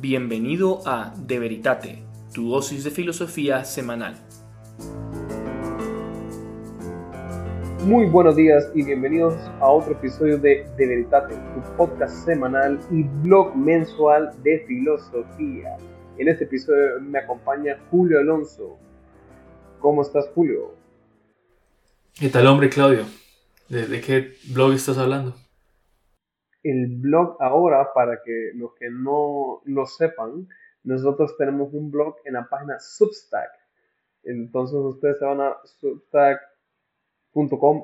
Bienvenido a De Veritate, tu dosis de filosofía semanal. Muy buenos días y bienvenidos a otro episodio de De Veritate, tu podcast semanal y blog mensual de filosofía. En este episodio me acompaña Julio Alonso. ¿Cómo estás, Julio? ¿Qué tal, hombre, Claudio? ¿De, qué blog estás hablando? El blog ahora, para que los que no lo sepan, nosotros tenemos un blog en la página Substack. Entonces ustedes se van a substack.com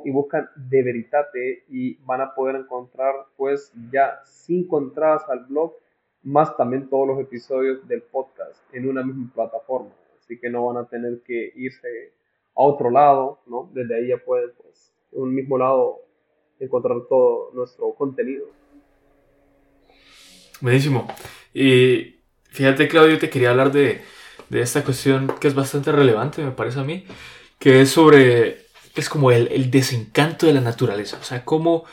y buscan De Veritate y van a poder encontrar pues ya cinco entradas al blog, más también todos los episodios del podcast en una misma plataforma. Así que no van a tener que irse a otro lado, ¿no? Desde ahí ya pueden, pues, en un mismo lado encontrar todo nuestro contenido. Buenísimo. Y fíjate, Claudio, te quería hablar de, esta cuestión que es bastante relevante, me parece a mí, que es sobre, es como el, desencanto de la naturaleza. O sea, cómo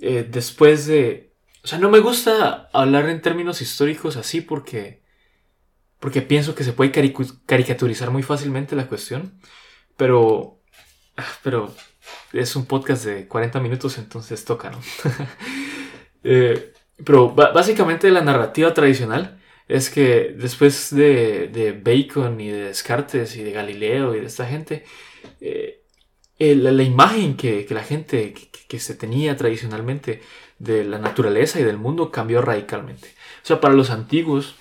eh, después de... O sea, no me gusta hablar en términos históricos así porque, porque pienso que se puede caricaturizar muy fácilmente la cuestión. Pero, pero es un podcast de 40 minutos, entonces toca, ¿no? Eh, pero básicamente la narrativa tradicional es que después de, Bacon y de Descartes y de Galileo y de esta gente, eh, la, imagen que, la gente que, se tenía tradicionalmente de la naturaleza y del mundo cambió radicalmente. O sea, para los antiguos,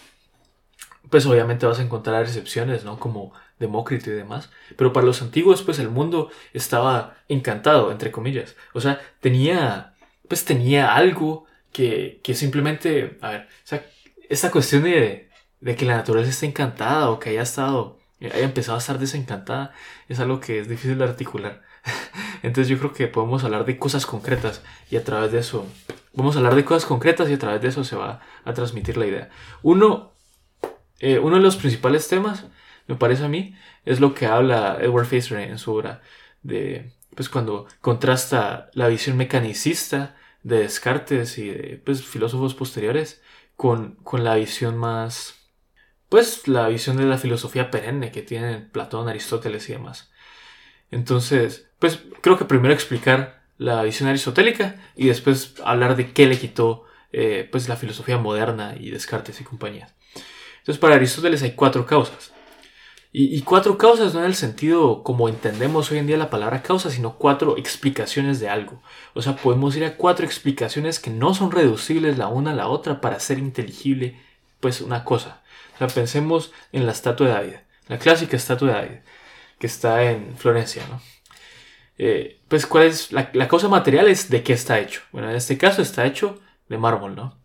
pues obviamente vas a encontrar excepciones, ¿no? Como Demócrito y demás. Pero para los antiguos, pues el mundo estaba encantado, entre comillas. O sea, tenía, pues tenía algo que, que simplemente, a ver, o sea, esta cuestión de, de que la naturaleza esté encantada o que haya estado, haya empezado a estar desencantada, es algo que es difícil de articular. Entonces yo creo que podemos hablar de cosas concretas y a través de eso, vamos a hablar de cosas concretas y a través de eso se va a transmitir la idea. Uno, eh, uno de los principales temas me parece a mí, es lo que habla Edward Facer en su obra de, pues cuando contrasta la visión mecanicista de Descartes y de pues, filósofos posteriores con, con la visión más, pues la visión de la filosofía perenne que tienen Platón, Aristóteles y demás. Entonces, pues creo que primero explicar la visión aristotélica y después hablar de qué le quitó eh, pues la filosofía moderna y Descartes y compañía. Entonces, para Aristóteles hay cuatro causas. Y, cuatro causas no en el sentido como entendemos hoy en día la palabra causa, sino cuatro explicaciones de algo. O sea, podemos ir a cuatro explicaciones que no son reducibles la una a la otra para hacer inteligible pues una cosa. O sea, pensemos en la estatua de David, la clásica estatua de David, que está en Florencia, ¿no? Eh, pues, ¿cuál es la, causa material? Es de qué está hecho. Bueno, en este caso está hecho de mármol, ¿no?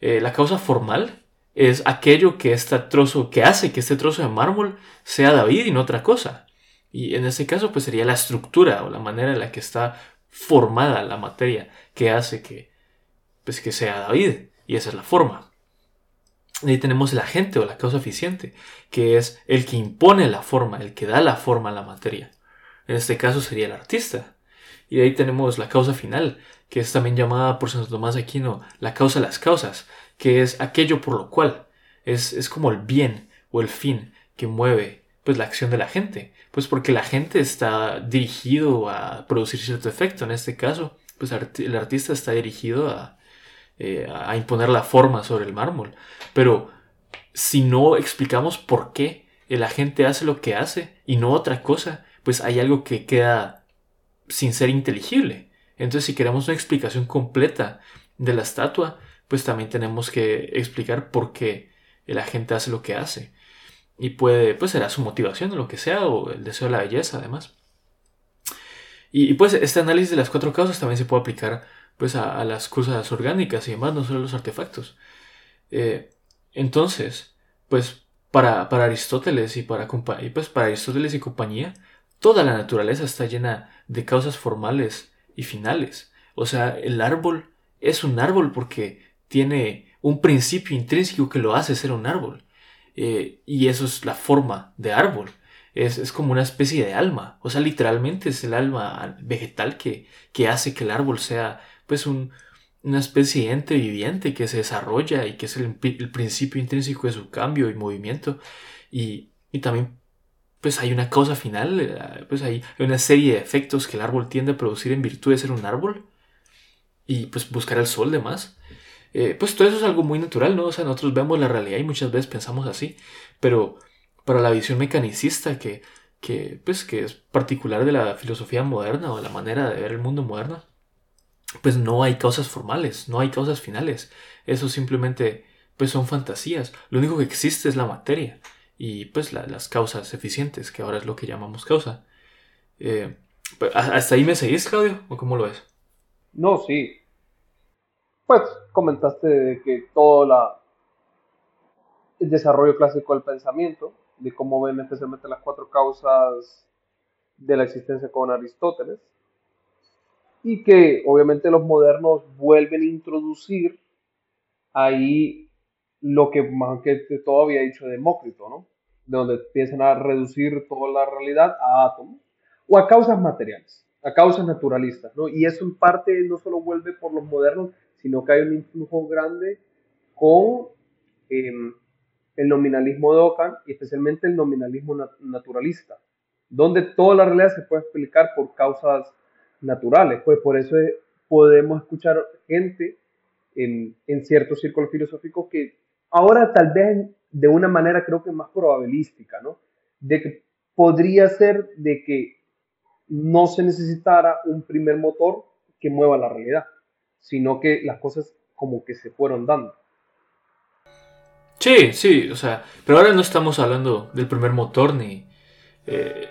Eh, la causa formal es aquello que este trozo, que hace que este trozo de mármol sea David y no otra cosa. Y en este caso, pues sería la estructura o la manera en la que está formada la materia que hace que, pues, que sea David. Y esa es la forma. Y ahí tenemos el agente o la causa eficiente, que es el que impone la forma, el que da la forma a la materia. En este caso sería el artista. Y ahí tenemos la causa final, que es también llamada por Santo Tomás Aquino la causa de las causas, que es aquello por lo cual es, es como el bien o el fin que mueve pues la acción de la gente, pues porque la gente está dirigido a producir cierto efecto, en este caso, pues el artista está dirigido a, eh, a imponer la forma sobre el mármol, pero si no explicamos por qué el agente hace lo que hace y no otra cosa, pues hay algo que queda sin ser inteligible. Entonces, si queremos una explicación completa de la estatua, pues también tenemos que explicar por qué el agente hace lo que hace. Y puede, pues será su motivación o lo que sea, o el deseo de la belleza además. Y, pues este análisis de las cuatro causas también se puede aplicar pues a, las cosas orgánicas y demás, no solo a los artefactos. Eh, entonces, pues para, para Aristóteles y para, y pues para Aristóteles y compañía, toda la naturaleza está llena de causas formales y finales. O sea, el árbol es un árbol porque tiene un principio intrínseco que lo hace ser un árbol. Eh, y eso es la forma de árbol. Es, como una especie de alma. O sea, literalmente es el alma vegetal que, que hace que el árbol sea pues un, una especie de ente viviente que se desarrolla y que es el, principio intrínseco de su cambio y movimiento. Y, y, también pues hay una causa final, eh, pues hay una serie de efectos que el árbol tiende a producir en virtud de ser un árbol. Y pues buscar el sol de más. Eh, pues todo eso es algo muy natural, ¿no? O sea, nosotros vemos la realidad y muchas veces pensamos así, pero para la visión mecanicista que, que, pues, que es particular de la filosofía moderna o la manera de ver el mundo moderno, pues no hay causas formales, no hay causas finales. Eso simplemente pues son fantasías. Lo único que existe es la materia y pues las causas eficientes, que ahora es lo que llamamos causa. Eh, pues, ¿Hasta ahí me seguís, Claudio? ¿O cómo lo ves? No, sí. Pues comentaste de que todo el desarrollo clásico del pensamiento, de cómo ven especialmente las cuatro causas de la existencia con Aristóteles, y que obviamente los modernos vuelven a introducir ahí lo que más que todo había dicho Demócrito, ¿no? De donde empiezan a reducir toda la realidad a átomos o a causas materiales, a causas naturalistas, ¿no? Y eso en parte no solo vuelve por los modernos, sino que hay un influjo grande con em, el nominalismo de Ockham y especialmente el nominalismo naturalista, donde toda la realidad se puede explicar por causas naturales. Pues por eso podemos escuchar gente en, en ciertos círculos filosóficos que ahora tal vez de una manera creo que más probabilística, ¿no? De que podría ser de que no se necesitara un primer motor que mueva la realidad, sino que las cosas como que se fueron dando. Sí, sí, o sea, pero ahora no estamos hablando del primer motor ni... Eh,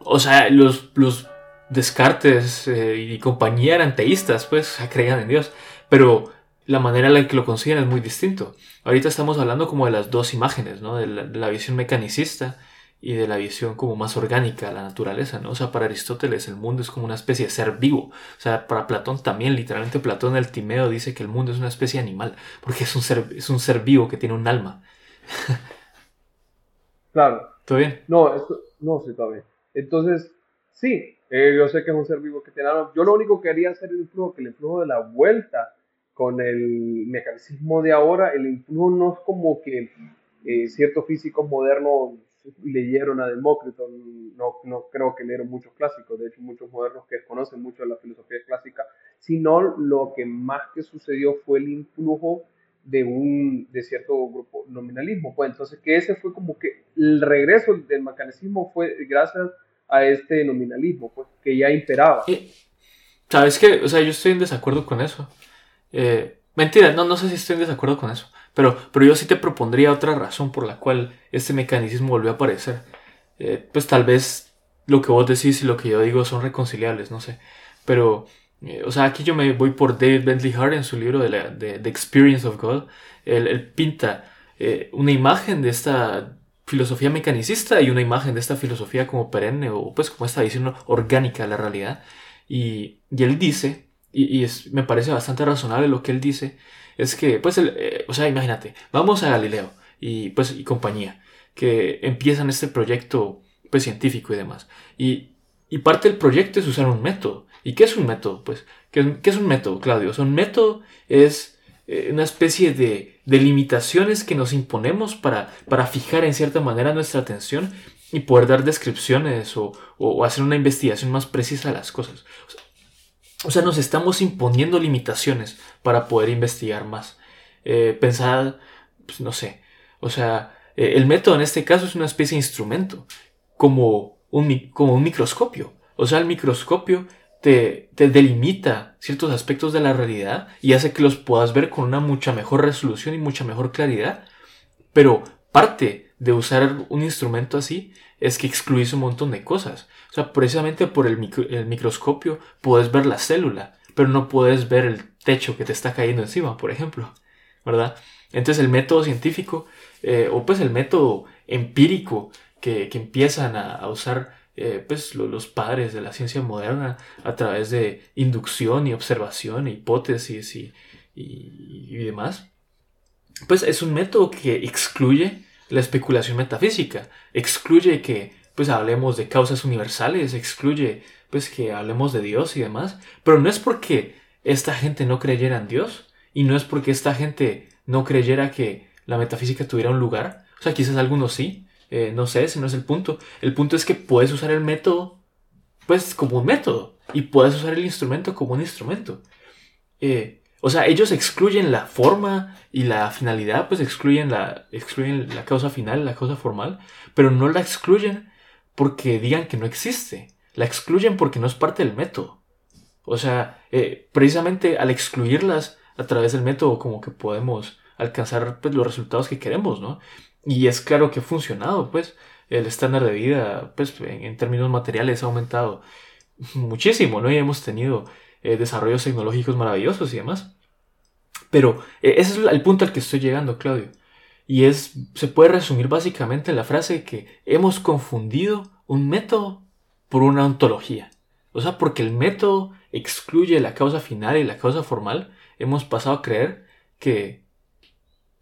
o sea, los, los Descartes eh, y compañía eran teístas, pues creían en Dios, pero la manera en la que lo consiguen es muy distinto. Ahorita estamos hablando como de las dos imágenes, ¿no? De la, visión mecanicista y de la visión como más orgánica de la naturaleza, ¿no? O sea, para Aristóteles el mundo es como una especie de ser vivo. O sea, para Platón también, literalmente Platón el Timeo dice que el mundo es una especie de animal, porque es un ser, es un ser vivo que tiene un alma. claro. ¿Todo bien? No, esto, no, sí, está bien. Entonces, sí, eh, yo sé que es un ser vivo que tiene alma. Yo lo único que quería hacer el influjo, que el influjo de la vuelta con el mecanismo de ahora, el influjo no es como que eh, ciertos físicos modernos leyeron a Demócrito, no, no creo que leyeron muchos clásicos, de hecho muchos modernos que conocen mucho de la filosofía clásica, sino lo que más que sucedió fue el influjo de un de cierto grupo nominalismo, pues entonces que ese fue como que el regreso del mecanismo fue gracias a este nominalismo, pues que ya imperaba. ¿Sabes qué? O sea, yo estoy en desacuerdo con eso. Eh, mentira, no, no sé si estoy en desacuerdo con eso. Pero, pero yo sí te propondría otra razón por la cual este mecanismo volvió a aparecer. Eh, pues tal vez lo que vos decís y lo que yo digo son reconciliables, no sé. Pero, eh, o sea, aquí yo me voy por David Bentley Hart en su libro de, la, de The Experience of God. Él, pinta una imagen de esta filosofía mecanicista y una imagen de esta filosofía como perenne o pues como esta visión orgánica de la realidad. Y, y él dice y, es, me parece bastante razonable lo que él dice, es que, pues, eh, o sea, imagínate, vamos a Galileo y, pues, y compañía, que empiezan este proyecto, pues, científico y demás. Y, y parte del proyecto es usar un método. ¿Y qué es un método? Pues, ¿qué, qué es un método, Claudio? O sea, un método es eh, una especie de, de, limitaciones que nos imponemos para, para fijar en cierta manera nuestra atención y poder dar descripciones o, o, hacer una investigación más precisa de las cosas. O sea, nos estamos imponiendo limitaciones para poder investigar más. Eh, pensar, pues, no sé, o sea, eh, el método en este caso es una especie de instrumento, como un, como un microscopio. O sea, el microscopio te, te, delimita ciertos aspectos de la realidad y hace que los puedas ver con una mucha mejor resolución y mucha mejor claridad. Pero parte de usar un instrumento así es que excluís un montón de cosas. O sea, precisamente por el, microscopio puedes ver la célula, pero no puedes ver el techo que te está cayendo encima, por ejemplo, ¿verdad? Entonces el método científico, eh, o pues el método empírico que, empiezan a, usar eh, pues los padres de la ciencia moderna a través de inducción y observación, hipótesis y, y demás, pues es un método que excluye la especulación metafísica, excluye que pues hablemos de causas universales, excluye pues que hablemos de Dios y demás, pero no es porque esta gente no creyera en Dios y no es porque esta gente no creyera que la metafísica tuviera un lugar. O sea, quizás algunos sí, eh, no sé, ese no es el punto. El punto es que puedes usar el método, pues como un método, y puedes usar el instrumento como un instrumento. Eh, o sea, ellos excluyen la forma y la finalidad, pues excluyen la, excluyen la causa final, la causa formal, pero no la excluyen porque digan que no existe. La excluyen porque no es parte del método. O sea, eh, precisamente al excluirlas a través del método como que podemos alcanzar pues, los resultados que queremos, ¿no? Y es claro que ha funcionado, pues el estándar de vida, pues en, términos materiales ha aumentado muchísimo, ¿no? Y hemos tenido eh, desarrollos tecnológicos maravillosos y demás. Pero eh, ese es el punto al que estoy llegando, Claudio. Y es, se puede resumir básicamente en la frase que hemos confundido un método por una ontología. O sea, porque el método excluye la causa final y la causa formal, hemos pasado a creer que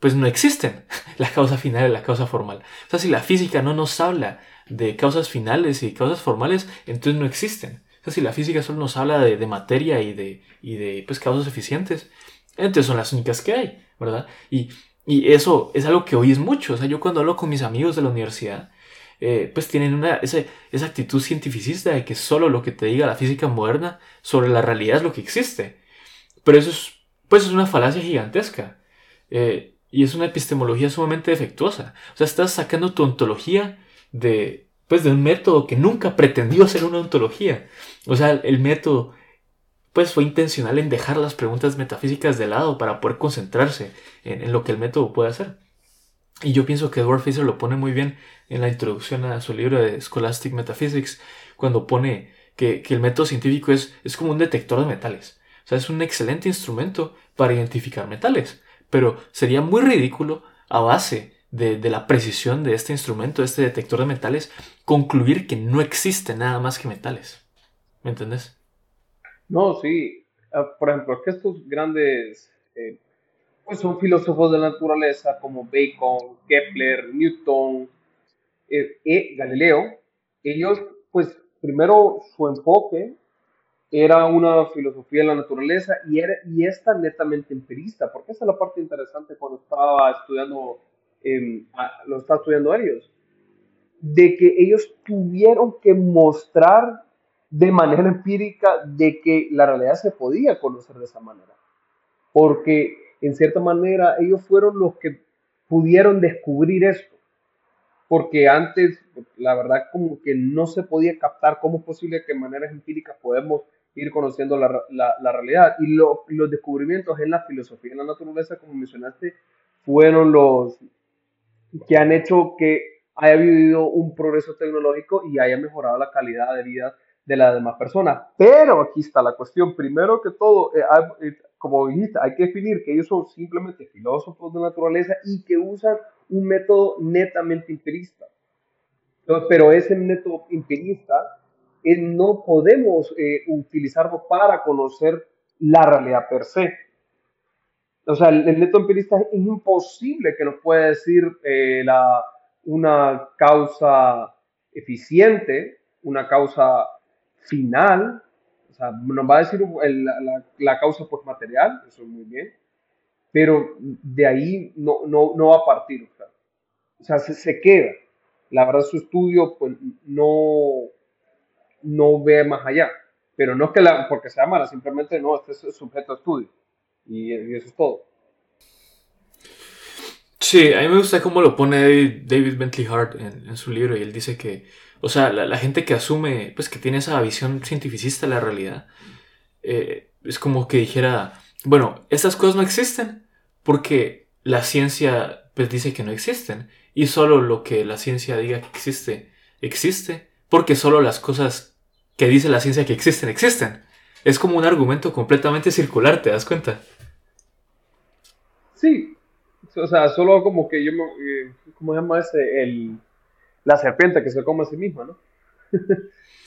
pues no existen la causa final y la causa formal. O sea, si la física no nos habla de causas finales y causas formales, entonces no existen. O sea, si la física solo nos habla de, materia y de, y de pues, causas eficientes, entonces son las únicas que hay, ¿verdad? Y, eso es algo que oyes mucho. O sea, yo cuando hablo con mis amigos de la universidad, eh, pues tienen una, esa, esa actitud cientificista de que solo lo que te diga la física moderna sobre la realidad es lo que existe. Pero eso es, pues es una falacia gigantesca. Eh, y es una epistemología sumamente defectuosa. O sea, estás sacando tu ontología de, pues, de un método que nunca pretendió ser una ontología. O sea, el método pues fue intencional en dejar las preguntas metafísicas de lado para poder concentrarse en, lo que el método puede hacer. Y yo pienso que Edward Fisher lo pone muy bien en la introducción a su libro de Scholastic Metaphysics, cuando pone que, el método científico es, es como un detector de metales. O sea, es un excelente instrumento para identificar metales, pero sería muy ridículo a base de, de, la precisión de este instrumento, de este detector de metales, concluir que no existe nada más que metales. ¿Me entendés? No, sí. Ah, por ejemplo, que estos grandes, eh, pues son filósofos de la naturaleza como Bacon, Kepler, Newton, eh, y Galileo. Ellos, pues, primero su enfoque era una filosofía de la naturaleza y, era, y esta netamente empirista, porque esa es la parte interesante cuando estaba estudiando, eh, lo estaba estudiando ellos, de que ellos tuvieron que mostrar de manera empírica de que la realidad se podía conocer de esa manera. Porque en cierta manera ellos fueron los que pudieron descubrir esto. Porque antes, la verdad, como que no se podía captar cómo es posible que de manera empírica podemos ir conociendo la, la, realidad. Y los descubrimientos en la filosofía en la naturaleza, como mencionaste, fueron los que han hecho que haya habido un progreso tecnológico y haya mejorado la calidad de vida de las demás personas. Pero aquí está la cuestión. Primero que todo, eh, eh, como dijiste, hay que definir que ellos son simplemente filósofos de naturaleza y que usan un método netamente empirista. pero ese método empirista eh, no podemos utilizarlo para conocer la realidad per se. O sea, el, método empirista es imposible que nos pueda decir la, una causa eficiente, una causa final, o sea, nos va a decir la, causa pues material, eso es muy bien, pero de ahí no, no, no va a partir, o sea, se, queda. La verdad, su estudio pues no, no ve más allá, pero no es que la, porque sea mala, simplemente no, este es sujeto a estudio y, eso es todo. Sí, a mí me gusta cómo lo pone David, Bentley Hart en, su libro y él dice que o sea, la, gente que asume, pues que tiene esa visión cientificista de la realidad, eh, es como que dijera, bueno, estas cosas no existen porque la ciencia pues dice que no existen y solo lo que la ciencia diga que existe, existe porque solo las cosas que dice la ciencia que existen, existen. Es como un argumento completamente circular, ¿te das cuenta? Sí, o sea, solo como que yo me, eh, ¿cómo se llama ese? El la serpiente que se come a sí misma, ¿no?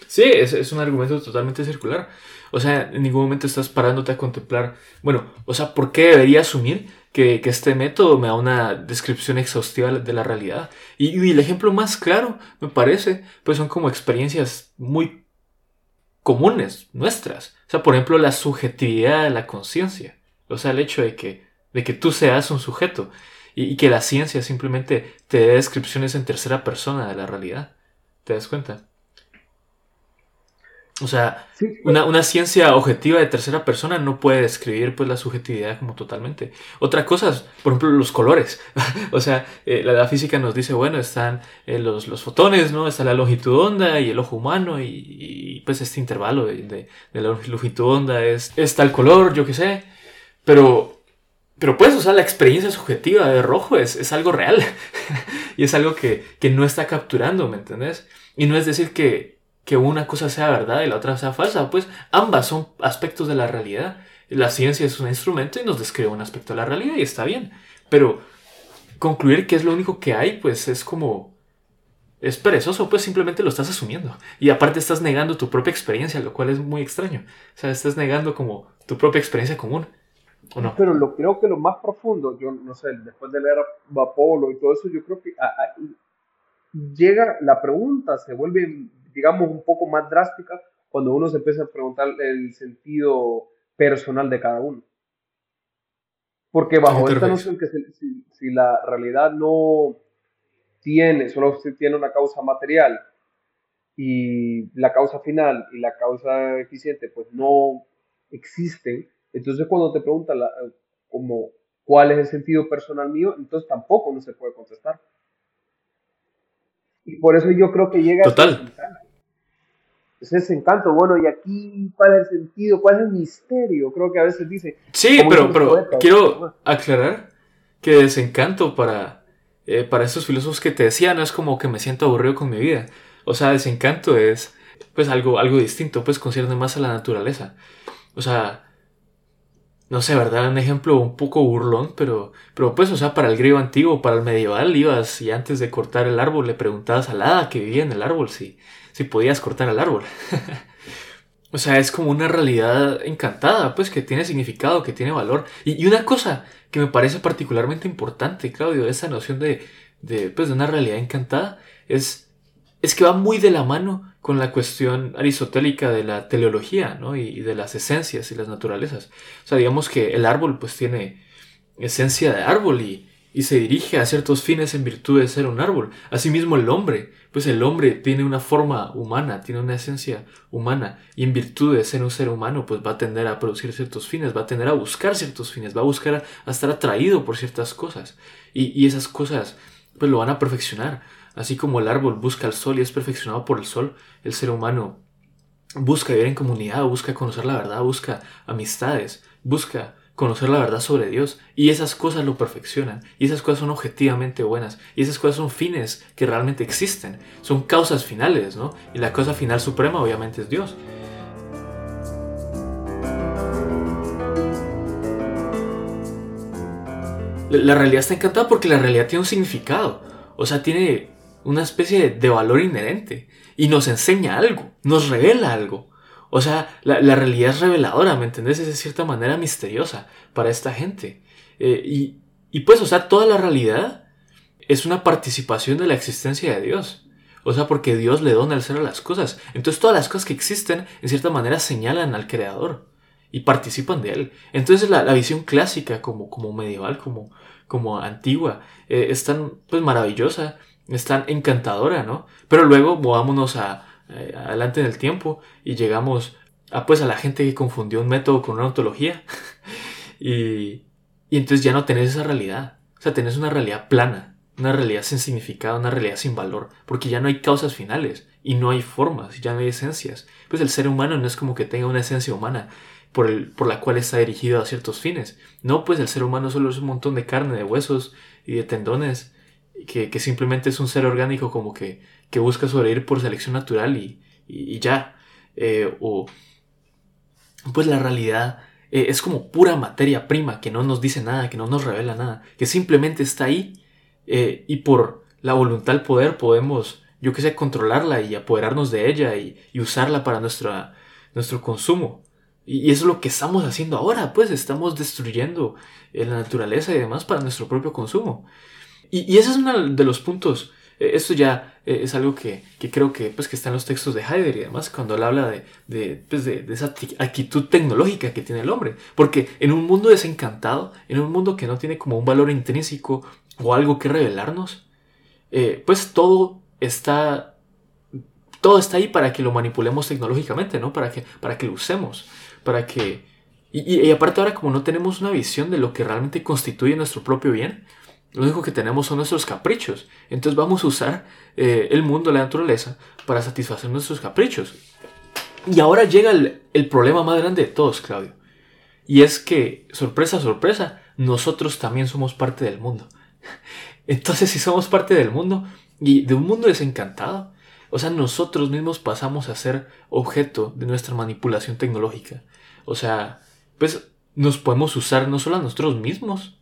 sí, es, un argumento totalmente circular. O sea, en ningún momento estás parándote a contemplar, bueno, o sea, ¿por qué debería asumir que, este método me da una descripción exhaustiva de la realidad? Y, el ejemplo más claro, me parece, pues son como experiencias muy comunes, nuestras. O sea, por ejemplo, la subjetividad de la conciencia. O sea, el hecho de que, de que tú seas un sujeto y, que la ciencia simplemente te dé descripciones en tercera persona de la realidad. ¿Te das cuenta? O sea, una, ciencia objetiva de tercera persona no puede describir pues, la subjetividad como totalmente. Otra cosa, por ejemplo, los colores. o sea, eh, la, física nos dice, bueno, están eh, los, los, fotones, ¿no? Está la longitud onda y el ojo humano y, pues este intervalo de, de, la longitud onda es, es tal color, yo qué sé. Pero, pero puedes usar la experiencia subjetiva de rojo, es, es algo real. y es algo que, que no está capturando, ¿me entendés? Y no es decir que, que una cosa sea verdad y la otra sea falsa, pues ambas son aspectos de la realidad. La ciencia es un instrumento y nos describe un aspecto de la realidad y está bien. Pero concluir que es lo único que hay, pues es como... Es perezoso, pues simplemente lo estás asumiendo. Y aparte estás negando tu propia experiencia, lo cual es muy extraño. O sea, estás negando como tu propia experiencia común. ¿O no? Pero lo, creo que lo más profundo, yo no sé, después de leer a y todo eso, yo creo que llega la pregunta, se vuelve digamos, un poco más drástica cuando uno se empieza a preguntar el sentido personal de cada uno. Porque bajo esta noción que si, la realidad no tiene, solo tiene una causa material y la causa final y la causa eficiente pues no existen, entonces cuando te preguntan como cuál es el sentido personal mío, entonces tampoco no se puede contestar. Y por eso yo creo que llega Total ese encanto, bueno, y aquí, ¿cuál es el sentido? ¿Cuál es el misterio? Creo que a veces dice. Sí, pero, pero quiero aclarar que desencanto para, eh, para esos filósofos que te decían no es como que me siento aburrido con mi vida. O sea, desencanto es pues algo, algo distinto, pues concierne más a la naturaleza. O sea, no sé, ¿verdad? Un ejemplo un poco burlón, pero, pero pues, o sea, para el griego antiguo, para el medieval, ibas y antes de cortar el árbol le preguntabas al hada que vivía en el árbol si, si podías cortar el árbol. o sea, es como una realidad encantada, pues que tiene significado, que tiene valor. Y, una cosa que me parece particularmente importante, Claudio, de esa noción de, de, pues, de una realidad encantada, es, es que va muy de la mano con la cuestión aristotélica de la teleología, ¿no? Y, de las esencias y las naturalezas. O sea, digamos que el árbol pues tiene esencia de árbol y, y se dirige a ciertos fines en virtud de ser un árbol. Asimismo el hombre, pues el hombre tiene una forma humana, tiene una esencia humana y en virtud de ser un ser humano pues va a tender a producir ciertos fines, va a tender a buscar ciertos fines, va a buscar a, estar atraído por ciertas cosas y, y esas cosas pues lo van a perfeccionar. Así como el árbol busca el sol y es perfeccionado por el sol, el ser humano busca vivir en comunidad, busca conocer la verdad, busca amistades, busca conocer la verdad sobre Dios. Y esas cosas lo perfeccionan. Y esas cosas son objetivamente buenas. Y esas cosas son fines que realmente existen, son causas finales, ¿no? Y la causa final suprema obviamente es Dios. La realidad está encantada porque la realidad tiene un significado, o sea, tiene una especie de valor inherente y nos enseña algo, nos revela algo. O sea, la, realidad es reveladora, ¿me entendés? Es de cierta manera misteriosa para esta gente. Eh, y, y pues, o sea, toda la realidad es una participación de la existencia de Dios. O sea, porque Dios le dona el ser a las cosas. Entonces todas las cosas que existen, en cierta manera, señalan al Creador y participan de Él. Entonces la, visión clásica, como, como medieval, como, como antigua, eh, es tan pues, maravillosa, es tan encantadora, ¿no? Pero luego movámonos a, eh, adelante en el tiempo y llegamos a, pues, a la gente que confundió un método con una ontología y, y entonces ya no tenés esa realidad. O sea, tenés una realidad plana, una realidad sin significado, una realidad sin valor, porque ya no hay causas finales y no hay formas, ya no hay esencias. Pues el ser humano no es como que tenga una esencia humana por, el, por la cual está dirigido a ciertos fines. No, pues el ser humano solo es un montón de carne, de huesos y de tendones, que, que simplemente es un ser orgánico como que que busca sobrevivir por selección natural y, y, ya. Eh, o pues la realidad eh, es como pura materia prima que no nos dice nada, que no nos revela nada, que simplemente está ahí eh, y por la voluntad del poder podemos, yo que sé, controlarla y apoderarnos de ella y, usarla para nuestra, nuestro consumo. Y, eso es lo que estamos haciendo ahora, pues estamos destruyendo la naturaleza y demás para nuestro propio consumo. Y, y ese es uno de los puntos, esto ya eh, es algo que, creo que, pues, que está en los textos de Heidegger y demás, cuando él habla de, de, pues, de, esa actitud tecnológica que tiene el hombre. Porque en un mundo desencantado, en un mundo que no tiene como un valor intrínseco o algo que revelarnos, eh, pues todo está todo está ahí para que lo manipulemos tecnológicamente, ¿no? Para que, para que lo usemos, para que... Y, aparte ahora como no tenemos una visión de lo que realmente constituye nuestro propio bien, lo único que tenemos son nuestros caprichos. Entonces vamos a usar eh, el mundo, la naturaleza, para satisfacer nuestros caprichos. Y ahora llega el, el problema más grande de todos, Claudio. Y es que, sorpresa, sorpresa, nosotros también somos parte del mundo. Entonces, si somos parte del mundo y de un mundo desencantado, o sea, nosotros mismos pasamos a ser objeto de nuestra manipulación tecnológica. O sea, pues nos podemos usar no solo a nosotros mismos,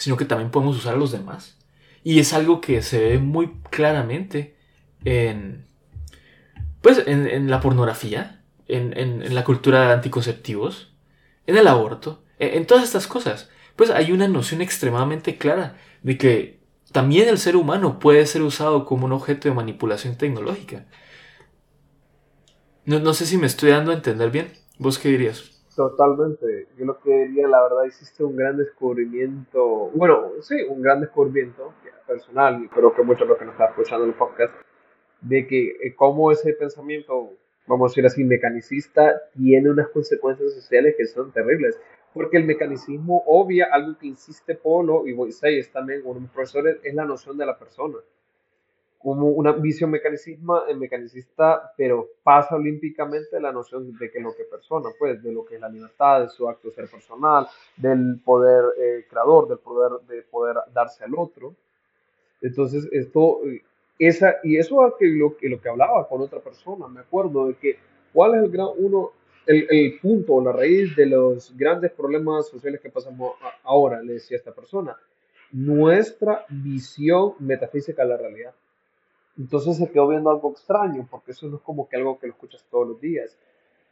sino que también podemos usar a los demás. Y es algo que se ve muy claramente en, pues, en, la pornografía, en, en, la cultura de anticonceptivos, en el aborto, en, en todas estas cosas. Pues hay una noción extremadamente clara de que también el ser humano puede ser usado como un objeto de manipulación tecnológica. No, sé si me estoy dando a entender bien. ¿Vos qué dirías? Totalmente. Yo lo que diría, la verdad, hiciste un gran descubrimiento, bueno, sí, un gran descubrimiento personal, y creo que muchos de los que nos están escuchando en el podcast, de que eh, cómo ese pensamiento, vamos a decir así, mecanicista, tiene unas consecuencias sociales que son terribles porque el mecanismo obvia algo que insiste Polo y Moisés también, uno de mis profesores, es la noción de la persona. Como una visión mecanicismo, eh, mecanicista, pero pasa olímpicamente la noción de que lo que persona, pues, de lo que es la libertad, de su acto de ser personal, del poder eh, creador, del poder de poder darse al otro. Entonces, esto, eh, esa, y eso es lo, lo que hablaba con otra persona, me acuerdo de que, ¿cuál es el gran, uno, el, el, punto la raíz de los grandes problemas sociales que pasamos ahora, le decía esta persona, nuestra visión metafísica de la realidad. Entonces se quedó viendo algo extraño, porque eso no es como que algo que lo escuchas todos los días,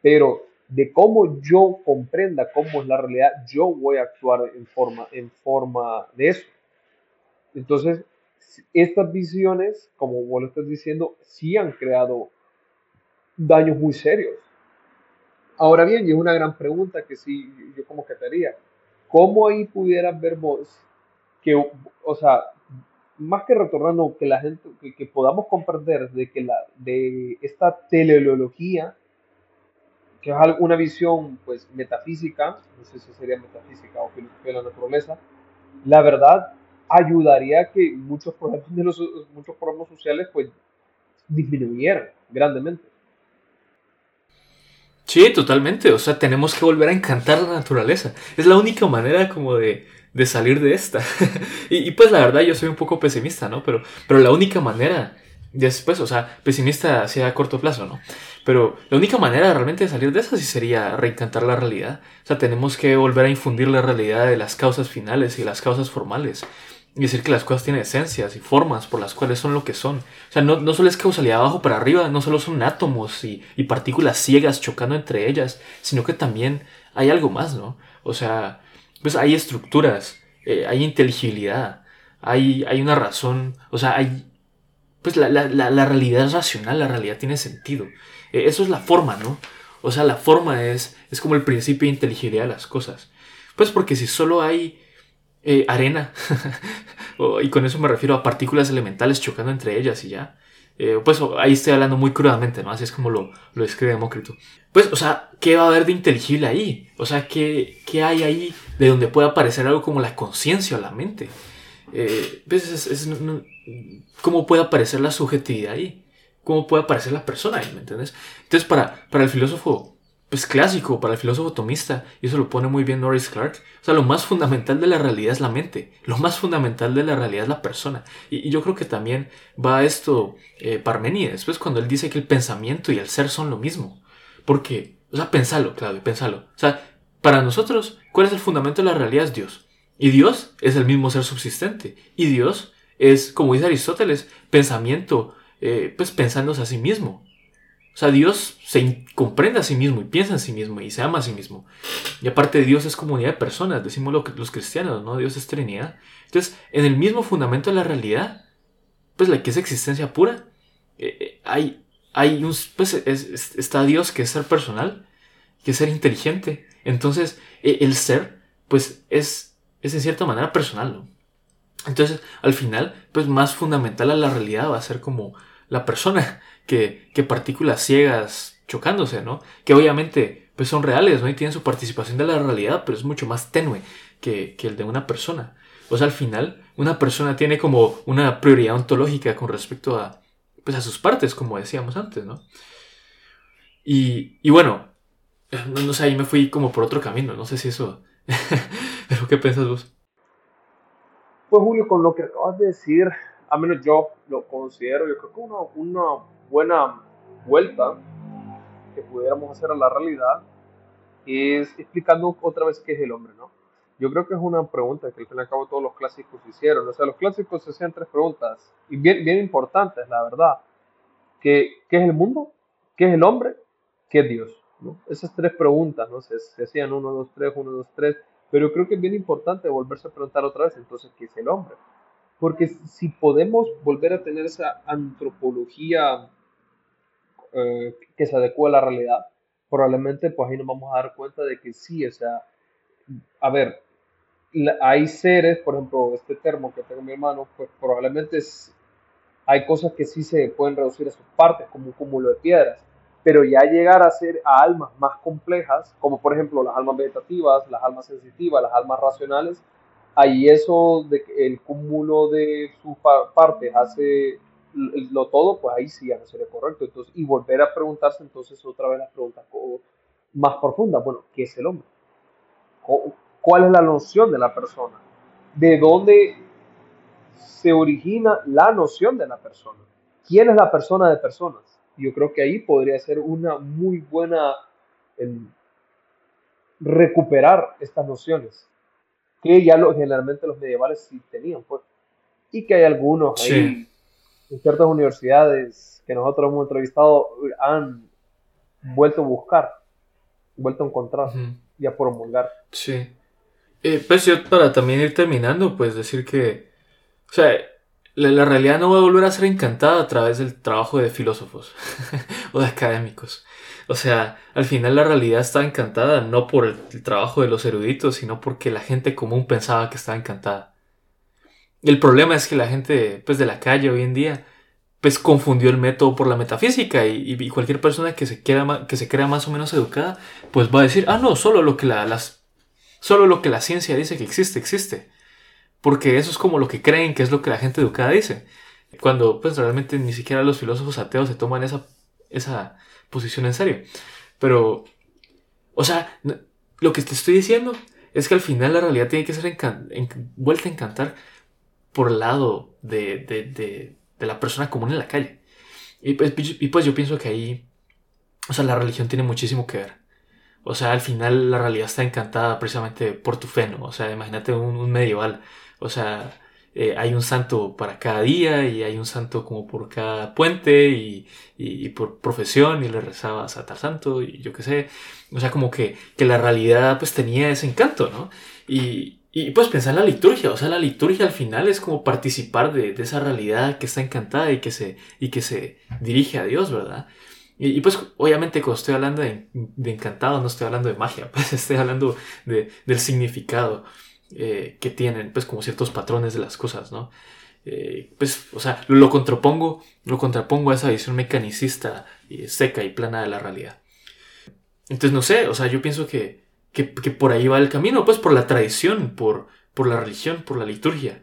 pero de cómo yo comprenda cómo es la realidad, yo voy a actuar en forma, en forma de eso. Entonces, estas visiones, como vos lo estás diciendo, sí han creado daños muy serios Ahora bien, y es una gran pregunta que sí, yo como que te haría. ¿Cómo ahí pudieras ver vos que, o sea, más que retornando, que la gente, que, podamos comprender de que la, de esta teleología, que es una visión pues metafísica, no sé si sería metafísica o filosofía de la naturaleza, la verdad ayudaría a que muchos problemas de los, muchos problemas sociales pues disminuyeran grandemente. Sí, totalmente. O sea, tenemos que volver a encantar la naturaleza. Es la única manera como de, de salir de esta. y, pues la verdad yo soy un poco pesimista, ¿no? Pero, pero la única manera, después, o sea, pesimista hacia corto plazo, ¿no? Pero la única manera realmente de salir de esta sí sería reencantar la realidad. O sea, tenemos que volver a infundir la realidad de las causas finales y las causas formales. Y decir que las cosas tienen esencias y formas por las cuales son lo que son. O sea, no, no solo es causalidad abajo para arriba, no solo son átomos y, y, partículas ciegas chocando entre ellas, sino que también hay algo más, ¿no? O sea, pues hay estructuras, eh, hay inteligibilidad, hay, hay una razón, o sea, hay... Pues la, la, la, realidad es racional, la realidad tiene sentido. Eh, eso es la forma, ¿no? O sea, la forma es, es como el principio de inteligibilidad de las cosas. Pues porque si solo hay eh, arena, y con eso me refiero a partículas elementales chocando entre ellas y ya. Pues ahí estoy hablando muy crudamente, ¿no? Así es como lo, lo Demócrito. Pues, o sea, ¿qué va a haber de inteligible ahí? O sea, ¿qué, qué hay ahí de donde puede aparecer algo como la conciencia o la mente? Eh, pues ¿Cómo puede aparecer la subjetividad ahí? ¿Cómo puede aparecer la persona ahí? ¿Me entiendes? Entonces, para, para el filósofo pues clásico para el filósofo tomista, y eso lo pone muy bien Norris Clark. O sea, lo más fundamental de la realidad es la mente, lo más fundamental de la realidad es la persona. Y, yo creo que también va esto eh, Parmenides, pues cuando él dice que el pensamiento y el ser son lo mismo. Porque, o sea, pensalo, Claudio, pensalo. O sea, para nosotros, ¿cuál es el fundamento de la realidad? Es Dios. Y Dios es el mismo ser subsistente. Y Dios es, como dice Aristóteles, pensamiento, eh, pues pensándose a sí mismo. O sea, Dios se comprende a sí mismo y piensa en sí mismo y se ama a sí mismo. Y aparte Dios es comunidad de personas, decimos que, los cristianos, ¿no? Dios es Trinidad. Entonces, en el mismo fundamento de la realidad, pues la que es existencia pura, eh, eh, hay, hay un, pues está Dios que es ser personal, que ser inteligente. Entonces, e, el ser, pues es, es en cierta manera personal. Entonces, al final, pues más fundamental a la realidad va a ser como la persona que, que partículas ciegas chocándose, ¿no? Que obviamente, pues son reales, ¿no? Y tienen su participación de la realidad, pero es mucho más tenue que, que el de una persona. O sea, al final, una persona tiene como una prioridad ontológica con respecto a, pues a sus partes, como decíamos antes, ¿no? Y, y bueno, no, sé, ahí me fui como por otro camino, no sé si eso... Pero ¿qué piensas vos? Pues Julio, con lo que acabas de decir, a menos yo lo considero, yo creo que una, una buena vuelta que pudiéramos hacer a la realidad es explicando otra vez qué es el hombre, ¿no? Yo creo que es una pregunta que al fin y al cabo todos los clásicos hicieron. O sea, los clásicos se hacían tres preguntas, y bien, bien importantes, la verdad. ¿Qué, ¿Qué es el mundo? ¿Qué es el hombre? ¿Qué es Dios? Esas tres preguntas, ¿no? Se, se hacían uno, dos, tres, uno, dos, tres. Pero creo que es bien importante volverse a preguntar otra vez, entonces, ¿qué es el hombre? Porque si podemos volver a tener esa antropología eh, que se adecua a la realidad, probablemente pues ahí nos vamos a dar cuenta de que sí, o sea, a ver, hay seres, por ejemplo, este termo que tengo en mi hermano, pues probablemente hay cosas que sí se pueden reducir a sus partes, como un cúmulo de piedras, pero ya llegar a ser a almas más complejas, como por ejemplo las almas vegetativas, las almas sensitivas, las almas racionales, ahí eso de que el cúmulo de sus partes hace lo todo, pues ahí sí ya no sería correcto. Entonces, y volver a preguntarse entonces otra vez las preguntas más profundas. Bueno, ¿qué es el hombre? cuál es la noción de la persona, de dónde se origina la noción de la persona, quién es la persona de personas. Yo creo que ahí podría ser una muy buena em, recuperar estas nociones que ya lo, generalmente los medievales sí tenían, pues, y que hay algunos ahí en ciertas universidades que nosotros hemos entrevistado han vuelto a buscar, vuelto a encontrar y a promulgar. Sí. Eh, pues yo para también ir terminando, pues decir que, o sea, la, realidad no va a volver a ser encantada a través del trabajo de filósofos o de académicos. O sea, al final la realidad está encantada no por el, trabajo de los eruditos, sino porque la gente común pensaba que estaba encantada. El problema es que la gente pues, de la calle hoy en día pues confundió el método por la metafísica y, cualquier persona que se, quiera, que se crea más o menos educada pues va a decir, ah no, solo lo que la, Solo lo que la ciencia dice que existe, existe. Porque eso es como lo que creen que es lo que la gente educada dice. Cuando pues realmente ni siquiera los filósofos ateos se toman esa, esa posición en serio. Pero, o sea, lo que te estoy diciendo es que al final la realidad tiene que ser vuelta a encantar por el lado de, de, de, de, la persona común en la calle. Y pues, y pues yo pienso que ahí, o sea, la religión tiene muchísimo que ver. O sea, al final la realidad está encantada precisamente por tu fe, ¿no? O sea, imagínate un, medieval. O sea, eh, hay un santo para cada día y hay un santo como por cada puente y, y, por profesión y le rezabas a tal santo y yo qué sé. O sea, como que, que la realidad pues tenía ese encanto, ¿no? Y, y pues pensar en la liturgia, o sea, la liturgia al final es como participar de, de, esa realidad que está encantada y que se, y que se dirige a Dios, ¿verdad? Y, pues obviamente cuando estoy hablando de, encantado no estoy hablando de magia, pues estoy hablando de, del significado eh, que tienen, pues como ciertos patrones de las cosas, ¿no? Eh, pues, o sea, lo, contrapongo, lo contrapongo a esa visión mecanicista y seca y plana de la realidad. Entonces, no sé, o sea, yo pienso que, que, por ahí va el camino, pues por la tradición, por, por la religión, por la liturgia.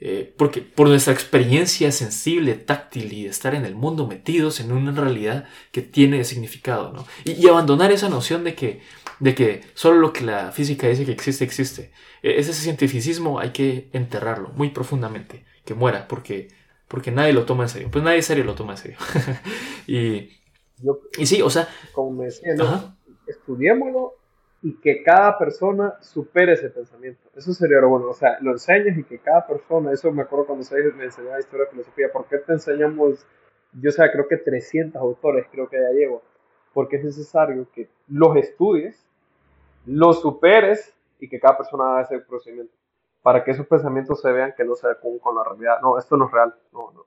Eh, porque por nuestra experiencia sensible, táctil y de estar en el mundo metidos en una realidad que tiene significado, ¿no? Y, abandonar esa noción de que, de que solo lo que la física dice que existe, existe. E, ese cientificismo hay que enterrarlo muy profundamente, que muera, porque, porque nadie lo toma en serio. Pues nadie en serio lo toma en serio. y, y sí, o sea... Como me decía, ¿no? estudiémoslo y que cada persona supere ese pensamiento. Eso sería lo bueno, o sea, lo enseñas y que cada persona, eso me acuerdo cuando me enseñaba historia de filosofía, ¿por qué te enseñamos, yo sé, creo que 300 autores, creo que ya llevo, porque es necesario que los estudies, los superes y que cada persona haga ese procedimiento, para que esos pensamientos se vean que no se adecuan con la realidad. No, esto no es real, no, no.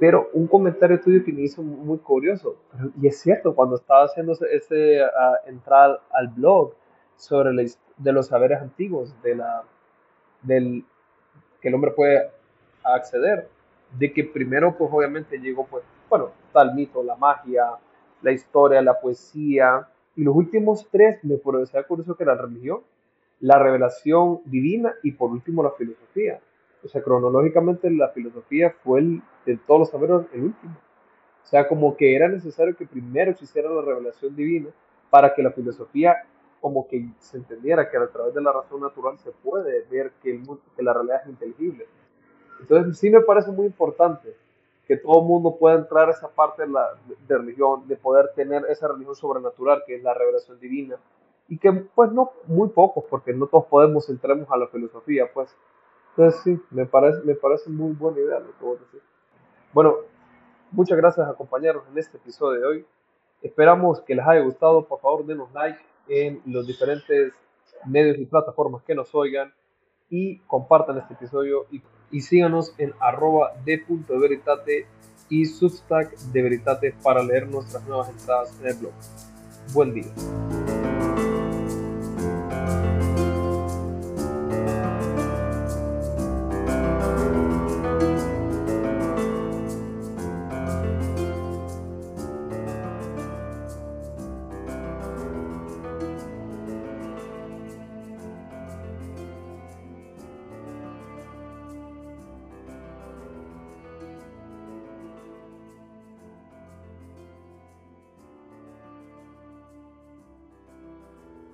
Pero un comentario tuyo que me hizo muy curioso, y es cierto, cuando estaba haciendo ese, uh, entrada al blog sobre de los saberes antiguos, de la, del, que el hombre puede acceder, de que primero pues obviamente llegó pues, bueno, tal mito, la magia, la historia, la poesía, y los últimos tres me parecía curioso que la religión, la revelación divina y por último la filosofía. O sea, cronológicamente la filosofía fue el, de todos los saberes el último. O sea, como que era necesario que primero existiera la revelación divina para que la filosofía como que se entendiera que a través de la razón natural se puede ver que, el, que la realidad es inteligible. Entonces sí me parece muy importante que todo el mundo pueda entrar a esa parte de la de religión, de poder tener esa religión sobrenatural que es la revelación divina, y que pues no muy pocos, porque no todos podemos entrarnos a la filosofía, pues. Entonces sí, me parece, me parece muy buena idea lo que vos decís. Bueno, muchas gracias acompañarnos en este episodio de hoy. Esperamos que les haya gustado. Por favor, denos like en los diferentes medios y plataformas que nos oigan y compartan este episodio y, y síganos en arroba de.veritate y substack de Veritate para leer nuestras nuevas entradas en el blog. Buen día.